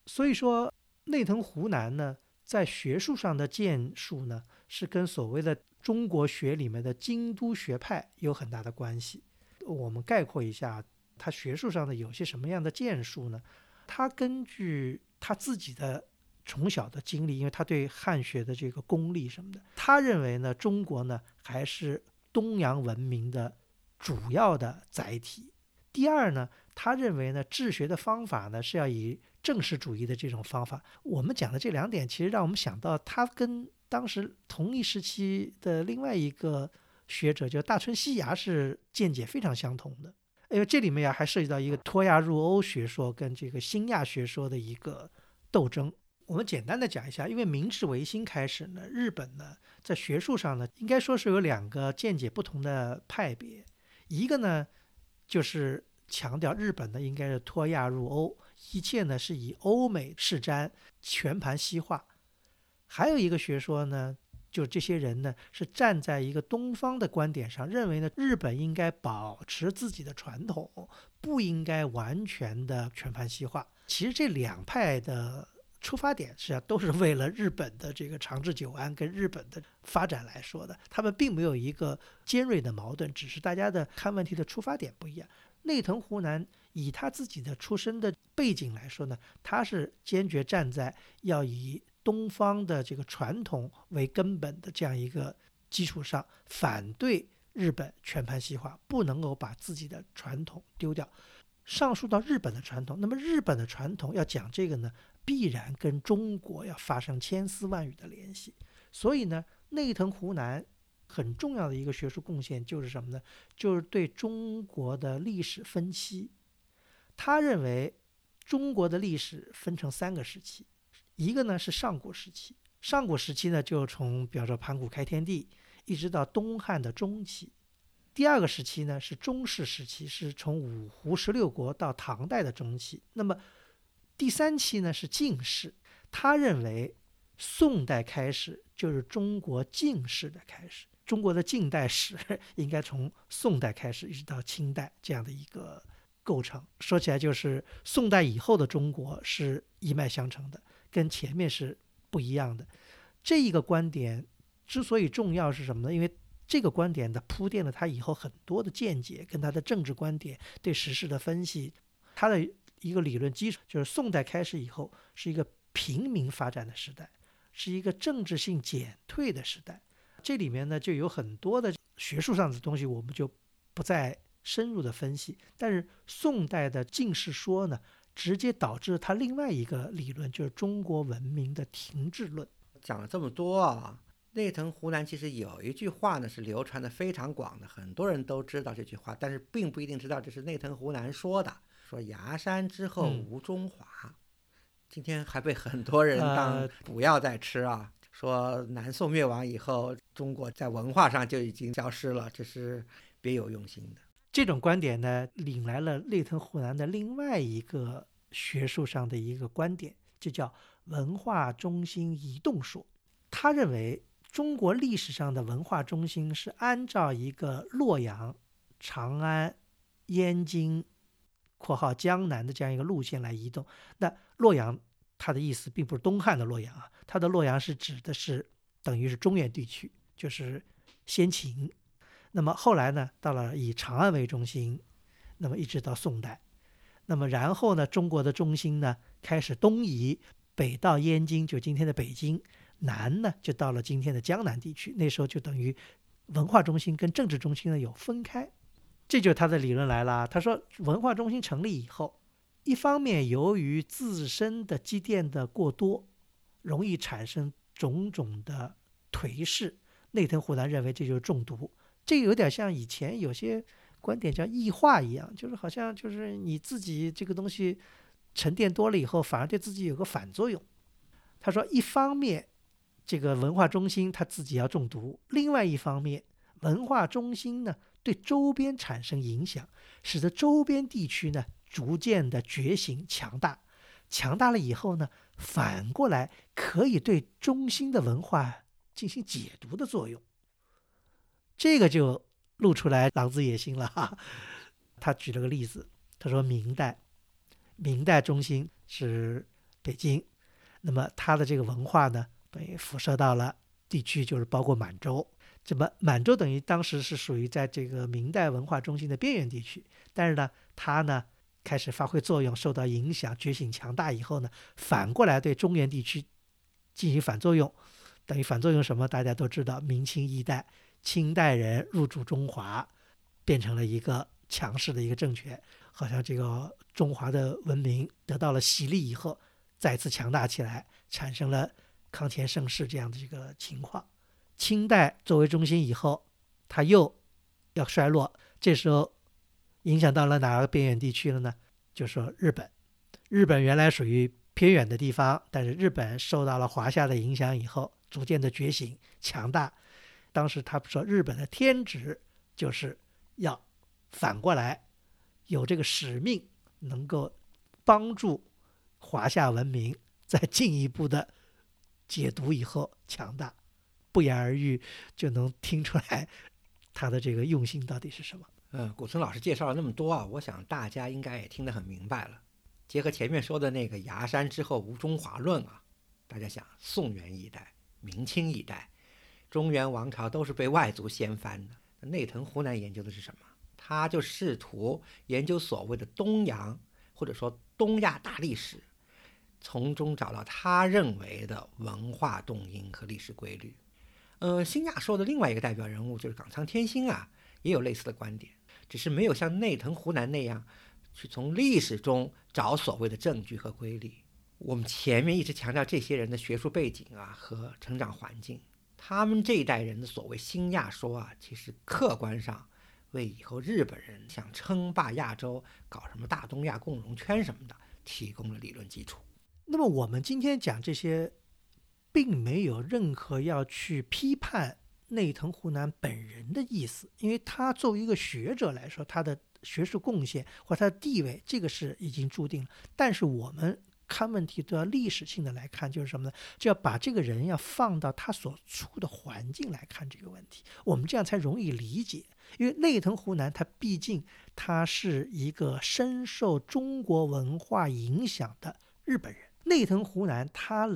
所以说，内藤湖南呢，在学术上的建树呢。是跟所谓的中国学里面的京都学派有很大的关系。我们概括一下，他学术上的有些什么样的建树呢？他根据他自己的从小的经历，因为他对汉学的这个功力什么的，他认为呢，中国呢还是东洋文明的主要的载体。第二呢，他认为呢，治学的方法呢是要以正式主义的这种方法。我们讲的这两点，其实让我们想到他跟。当时同一时期的另外一个学者叫大村西牙，是见解非常相同的。因为这里面呀还涉及到一个脱亚入欧学说跟这个新亚学说的一个斗争。我们简单的讲一下，因为明治维新开始呢，日本呢在学术上呢应该说是有两个见解不同的派别，一个呢就是强调日本呢应该是脱亚入欧，一切呢是以欧美视瞻，全盘西化。还有一个学说呢，就这些人呢是站在一个东方的观点上，认为呢日本应该保持自己的传统，不应该完全的全盘西化。其实这两派的出发点实际上都是为了日本的这个长治久安跟日本的发展来说的，他们并没有一个尖锐的矛盾，只是大家的看问题的出发点不一样。内藤湖南以他自己的出身的背景来说呢，他是坚决站在要以。东方的这个传统为根本的这样一个基础上，反对日本全盘西化，不能够把自己的传统丢掉。上溯到日本的传统，那么日本的传统要讲这个呢，必然跟中国要发生千丝万缕的联系。所以呢，内藤湖南很重要的一个学术贡献就是什么呢？就是对中国的历史分期。他认为中国的历史分成三个时期。一个呢是上古时期，上古时期呢就从比方说盘古开天地，一直到东汉的中期。第二个时期呢是中世时期，是从五胡十六国到唐代的中期。那么第三期呢是晋世。他认为宋代开始就是中国近世的开始，中国的近代史应该从宋代开始一直到清代这样的一个构成。说起来，就是宋代以后的中国是一脉相承的，跟前面是不一样的。这一个观点之所以重要是什么呢？因为这个观点的铺垫了他以后很多的见解，跟他的政治观点、对时事的分析，他的一个理论基础就是宋代开始以后是一个平民发展的时代，是一个政治性减退的时代。这里面呢就有很多的学术上的东西，我们就不再深入的分析。但是宋代的进士说呢，直接导致他另外一个理论，就是中国文明的停滞论。讲了这么多啊。内藤湖南其实有一句话呢，是流传的非常广的，很多人都知道这句话，但是并不一定知道这是内藤湖南说的。说崖山之后无中华，今天还被很多人当补药在吃啊。说南宋灭亡以后，中国在文化上就已经消失了，这是别有用心的。这种观点呢，引来了内藤湖南的另外一个学术上的一个观点，就叫文化中心移动说。他认为。中国历史上的文化中心是按照一个洛阳、长安、燕京（括号江南）的这样一个路线来移动。那洛阳，它的意思并不是东汉的洛阳啊，它的洛阳是指的是等于是中原地区，就是先秦。那么后来呢，到了以长安为中心，那么一直到宋代，那么然后呢，中国的中心呢开始东移，北到燕京，就今天的北京。南呢，就到了今天的江南地区。那时候就等于文化中心跟政治中心呢有分开，这就是他的理论来了。他说，文化中心成立以后，一方面由于自身的积淀的过多，容易产生种种的颓势。内藤湖南认为这就是中毒，这有点像以前有些观点叫异化一样，就是好像就是你自己这个东西沉淀多了以后，反而对自己有个反作用。他说，一方面。这个文化中心他自己要中毒，另外一方面，文化中心呢对周边产生影响，使得周边地区呢逐渐的觉醒强大，强大了以后呢，反过来可以对中心的文化进行解读的作用。这个就露出来狼子野心了哈。他举了个例子，他说明代，明代中心是北京，那么他的这个文化呢？被辐射到了地区，就是包括满洲。这么满洲等于当时是属于在这个明代文化中心的边缘地区，但是呢，它呢开始发挥作用，受到影响，觉醒强大以后呢，反过来对中原地区进行反作用，等于反作用什么？大家都知道，明清一代，清代人入主中华，变成了一个强势的一个政权，好像这个中华的文明得到了洗礼以后，再次强大起来，产生了。康乾盛世这样的一个情况，清代作为中心以后，它又要衰落。这时候影响到了哪个边远地区了呢？就说日本。日本原来属于偏远的地方，但是日本受到了华夏的影响以后，逐渐的觉醒强大。当时他说，日本的天职就是要反过来有这个使命，能够帮助华夏文明 <laughs> 再进一步的。解读以后强大，不言而喻，就能听出来 <laughs> 他的这个用心到底是什么。嗯，古村老师介绍了那么多啊，我想大家应该也听得很明白了。结合前面说的那个“崖山之后无中华论”啊，大家想，宋元一代、明清一代，中原王朝都是被外族掀翻的。内藤湖南研究的是什么？他就试图研究所谓的东洋，或者说东亚大历史。从中找到他认为的文化动因和历史规律。呃，新亚说的另外一个代表人物就是冈仓天心啊，也有类似的观点，只是没有像内藤湖南那样去从历史中找所谓的证据和规律。我们前面一直强调这些人的学术背景啊和成长环境，他们这一代人的所谓新亚说啊，其实客观上为以后日本人想称霸亚洲、搞什么大东亚共荣圈什么的提供了理论基础。那么我们今天讲这些，并没有任何要去批判内藤湖南本人的意思，因为他作为一个学者来说，他的学术贡献或他的地位，这个是已经注定了。但是我们看问题都要历史性的来看，就是什么呢？就要把这个人要放到他所处的环境来看这个问题，我们这样才容易理解。因为内藤湖南他毕竟他是一个深受中国文化影响的日本人。内藤湖南他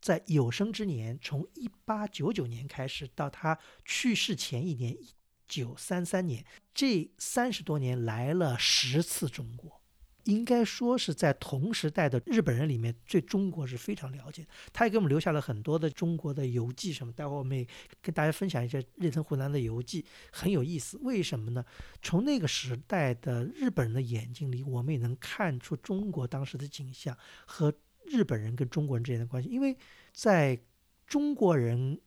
在有生之年，从一八九九年开始到他去世前一年一九三三年，这三十多年来了十次中国。应该说是在同时代的日本人里面，对中国是非常了解的。他也给我们留下了很多的中国的游记什么。待会儿我们也跟大家分享一些日藤湖南的游记，很有意思。为什么呢？从那个时代的日本人的眼睛里，我们也能看出中国当时的景象和日本人跟中国人之间的关系。因为在中国人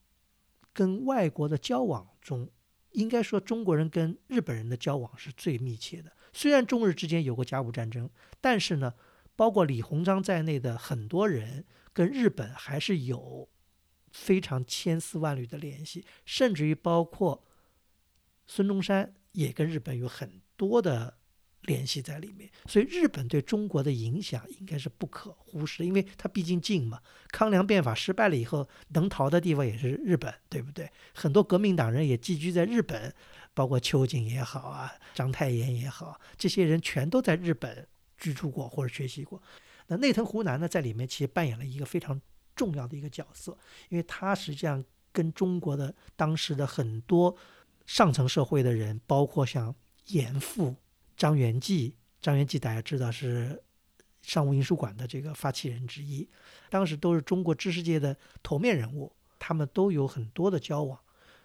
跟外国的交往中，应该说中国人跟日本人的交往是最密切的。虽然中日之间有过甲午战争，但是呢，包括李鸿章在内的很多人跟日本还是有非常千丝万缕的联系，甚至于包括孙中山也跟日本有很多的联系在里面。所以日本对中国的影响应该是不可忽视的，因为它毕竟近嘛。康梁变法失败了以后，能逃的地方也是日本，对不对？很多革命党人也寄居在日本。包括秋瑾也好啊，章太炎也好，这些人全都在日本居住过或者学习过。那内藤湖南呢，在里面其实扮演了一个非常重要的一个角色，因为他实际上跟中国的当时的很多上层社会的人，包括像严复、张元济，张元济大家知道是商务印书馆的这个发起人之一，当时都是中国知识界的头面人物，他们都有很多的交往。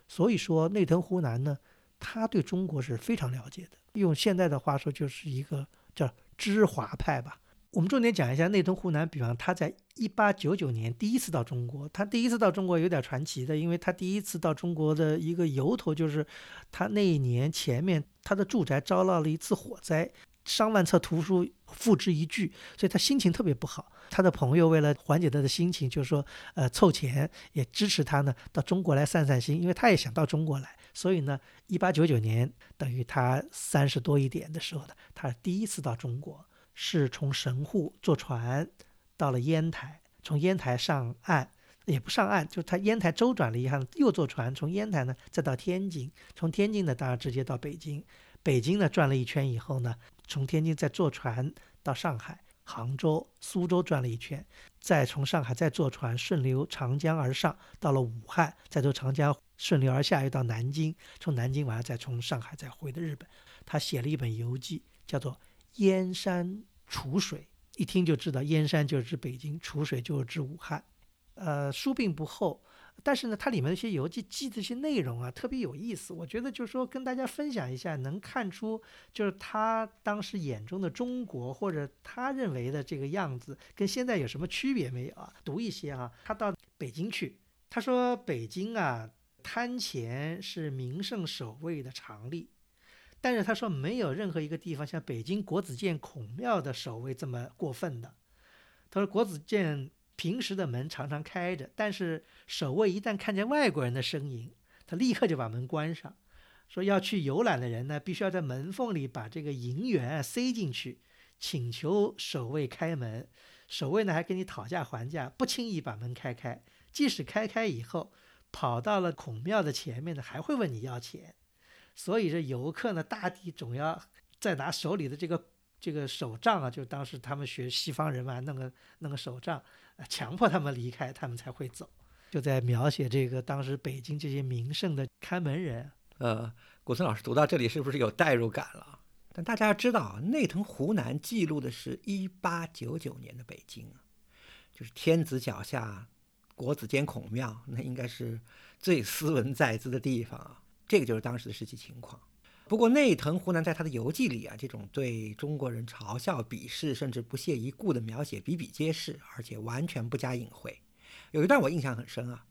所以说，内藤湖南呢。他对中国是非常了解的，用现在的话说，就是一个叫知华派吧。我们重点讲一下内藤湖南，比方他在一八九九年第一次到中国，他第一次到中国有点传奇的，因为他第一次到中国的一个由头就是，他那一年前面他的住宅遭到了一次火灾，上万册图书付之一炬，所以他心情特别不好。他的朋友为了缓解他的心情，就是说呃凑钱也支持他呢到中国来散散心，因为他也想到中国来。所以呢，一八九九年等于他三十多一点的时候呢，他第一次到中国，是从神户坐船到了烟台，从烟台上岸，也不上岸，就他烟台周转了一下，又坐船从烟台呢再到天津，从天津呢当然直接到北京，北京呢转了一圈以后呢，从天津再坐船到上海、杭州、苏州转了一圈，再从上海再坐船顺流长江而上，到了武汉，再坐长江。顺流而下又到南京，从南京完了再从上海再回的日本。他写了一本游记，叫做《燕山楚水》，一听就知道燕山就是指北京，楚水就是指武汉。呃，书并不厚，但是呢，它里面的一些游记记的一些内容啊，特别有意思。我觉得就是说跟大家分享一下，能看出就是他当时眼中的中国，或者他认为的这个样子，跟现在有什么区别没有啊？读一些啊，他到北京去，他说北京啊。摊钱是名胜守卫的常例，但是他说没有任何一个地方像北京国子监孔庙的守卫这么过分的。他说国子监平时的门常常开着，但是守卫一旦看见外国人的身影，他立刻就把门关上。说要去游览的人呢，必须要在门缝里把这个银元塞进去，请求守卫开门。守卫呢还跟你讨价还价，不轻易把门开开。即使开开以后。跑到了孔庙的前面呢，还会问你要钱，所以这游客呢，大抵总要再拿手里的这个这个手杖啊，就当时他们学西方人嘛，弄个弄个手杖，啊强迫他们离开，他们才会走。就在描写这个当时北京这些名胜的看门人。呃，古村老师读到这里是不是有代入感了？但大家要知道，内藤湖南记录的是一八九九年的北京啊，就是天子脚下。国子监孔庙，那应该是最斯文在兹的地方啊。这个就是当时的实际情况。不过内藤湖南在他的游记里啊，这种对中国人嘲笑、鄙视，甚至不屑一顾的描写比比皆是，而且完全不加隐晦。有一段我印象很深啊，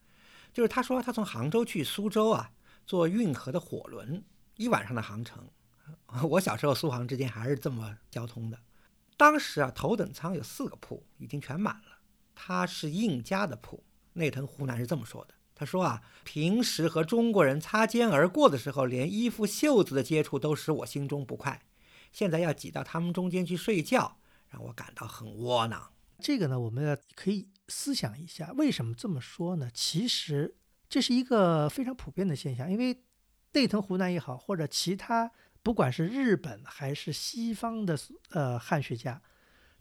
就是他说他从杭州去苏州啊，坐运河的火轮，一晚上的航程。<laughs> 我小时候苏杭之间还是这么交通的。当时啊，头等舱有四个铺，已经全满了。他是应家的铺。内藤湖南是这么说的：“他说啊，平时和中国人擦肩而过的时候，连衣服袖子的接触都使我心中不快。现在要挤到他们中间去睡觉，让我感到很窝囊。这个呢，我们要可以思想一下，为什么这么说呢？其实这是一个非常普遍的现象，因为内藤湖南也好，或者其他不管是日本还是西方的呃汉学家，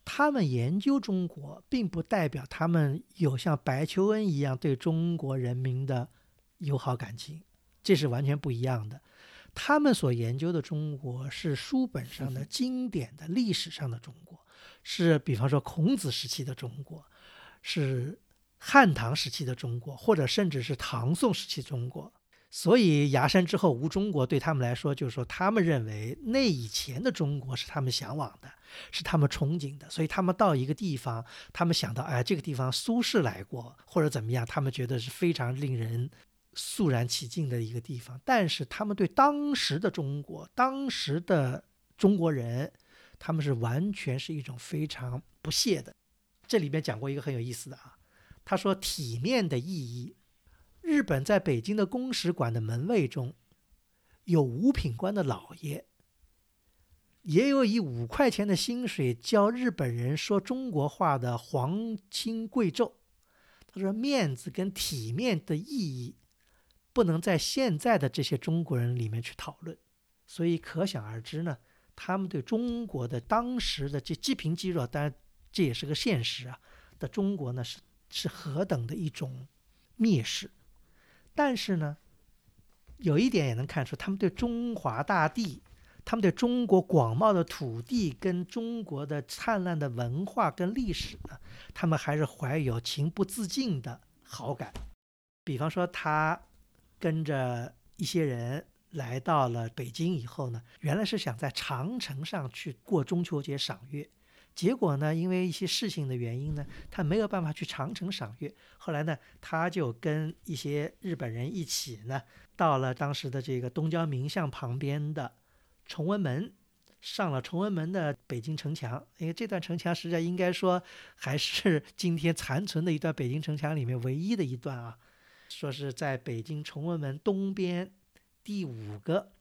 他们研究中国，并不代表他们有像白求恩一样对中国人民的友好感情，这是完全不一样的。他们所研究的中国是书本上的经典的历史上的中国。是，比方说孔子时期的中国，是汉唐时期的中国，或者甚至是唐宋时期中国。所以崖山之后无中国，对他们来说，就是说他们认为那以前的中国是他们向往的，是他们憧憬的。所以他们到一个地方，他们想到，哎，这个地方苏轼来过，或者怎么样，他们觉得是非常令人肃然起敬的一个地方。但是他们对当时的中国，当时的中国人。他们是完全是一种非常不屑的。这里边讲过一个很有意思的啊，他说体面的意义。日本在北京的公使馆的门卫中，有五品官的老爷，也有以五块钱的薪水教日本人说中国话的皇亲贵胄。他说面子跟体面的意义，不能在现在的这些中国人里面去讨论，所以可想而知呢。他们对中国的当时的这积贫积弱，当然这也是个现实啊。的中国呢是是何等的一种蔑视，但是呢，有一点也能看出，他们对中华大地，他们对中国广袤的土地跟中国的灿烂的文化跟历史呢，他们还是怀有情不自禁的好感。比方说，他跟着一些人。来到了北京以后呢，原来是想在长城上去过中秋节赏月，结果呢，因为一些事情的原因呢，他没有办法去长城赏月。后来呢，他就跟一些日本人一起呢，到了当时的这个东交民巷旁边的崇文门，上了崇文门的北京城墙。因为这段城墙实际上应该说还是 <laughs> 今天残存的一段北京城墙里面唯一的一段啊，说是在北京崇文门东边。第五个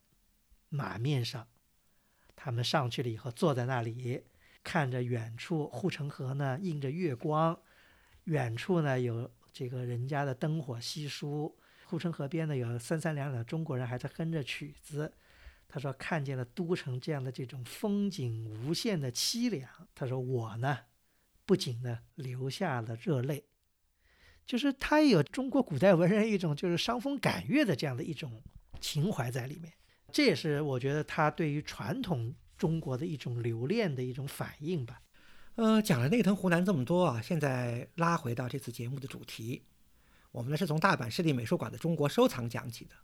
马面上，他们上去了以后，坐在那里，看着远处护城河呢，映着月光，远处呢有这个人家的灯火稀疏，护城河边呢有三三两两中国人还在哼着曲子。他说看见了都城这样的这种风景无限的凄凉。他说我呢，不仅呢流下了热泪，就是他有中国古代文人一种就是伤风感月的这样的一种。情怀在里面，这也是我觉得他对于传统中国的一种留恋的一种反应吧。呃，讲了内藤湖南这么多啊，现在拉回到这次节目的主题，我们呢是从大阪市立美术馆的中国收藏讲起的，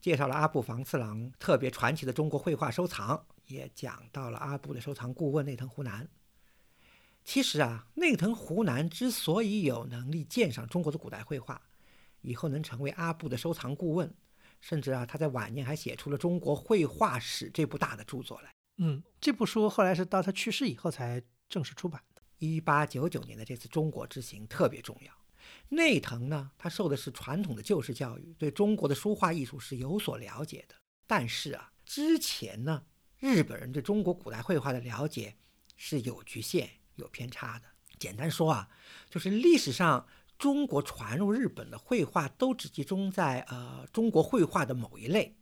介绍了阿部房次郎特别传奇的中国绘画收藏，也讲到了阿部的收藏顾问内藤湖南。其实啊，内藤湖南之所以有能力鉴赏中国的古代绘画，以后能成为阿部的收藏顾问。甚至啊，他在晚年还写出了《中国绘画史》这部大的著作来。嗯，这部书后来是到他去世以后才正式出版的。一八九九年的这次中国之行特别重要。内藤呢，他受的是传统的旧式教育，对中国的书画艺术是有所了解的。但是啊，之前呢，日本人对中国古代绘画的了解是有局限、有偏差的。简单说啊，就是历史上。中国传入日本的绘画都只集中在呃中国绘画的某一类，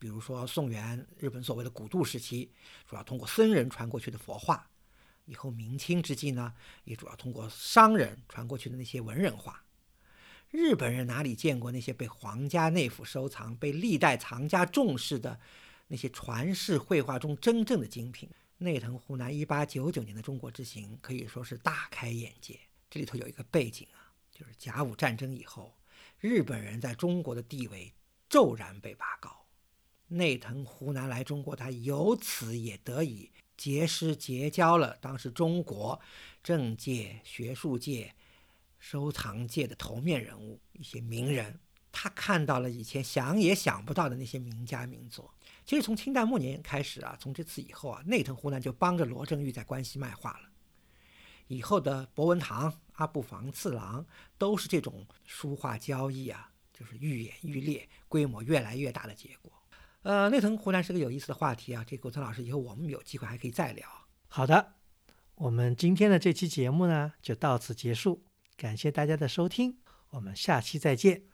比如说宋元日本所谓的古渡时期，主要通过僧人传过去的佛画；以后明清之际呢，也主要通过商人传过去的那些文人画。日本人哪里见过那些被皇家内府收藏、被历代藏家重视的那些传世绘画中真正的精品？内藤湖南一八九九年的中国之行可以说是大开眼界。这里头有一个背景啊。就是甲午战争以后，日本人在中国的地位骤然被拔高。内藤湖南来中国，他由此也得以结识结交了当时中国政界、学术界、收藏界的头面人物，一些名人。他看到了以前想也想不到的那些名家名作。其实从清代末年开始啊，从这次以后啊，内藤湖南就帮着罗振玉在关西卖画了。以后的博文堂。阿部房次郎都是这种书画交易啊，就是愈演愈烈，规模越来越大的结果。呃内藤湖南是个有意思的话题啊这个古特老师以后我们有机会还可以再聊。好的我们今天的这期节目呢就到此结束感谢大家的收听我们下期再见。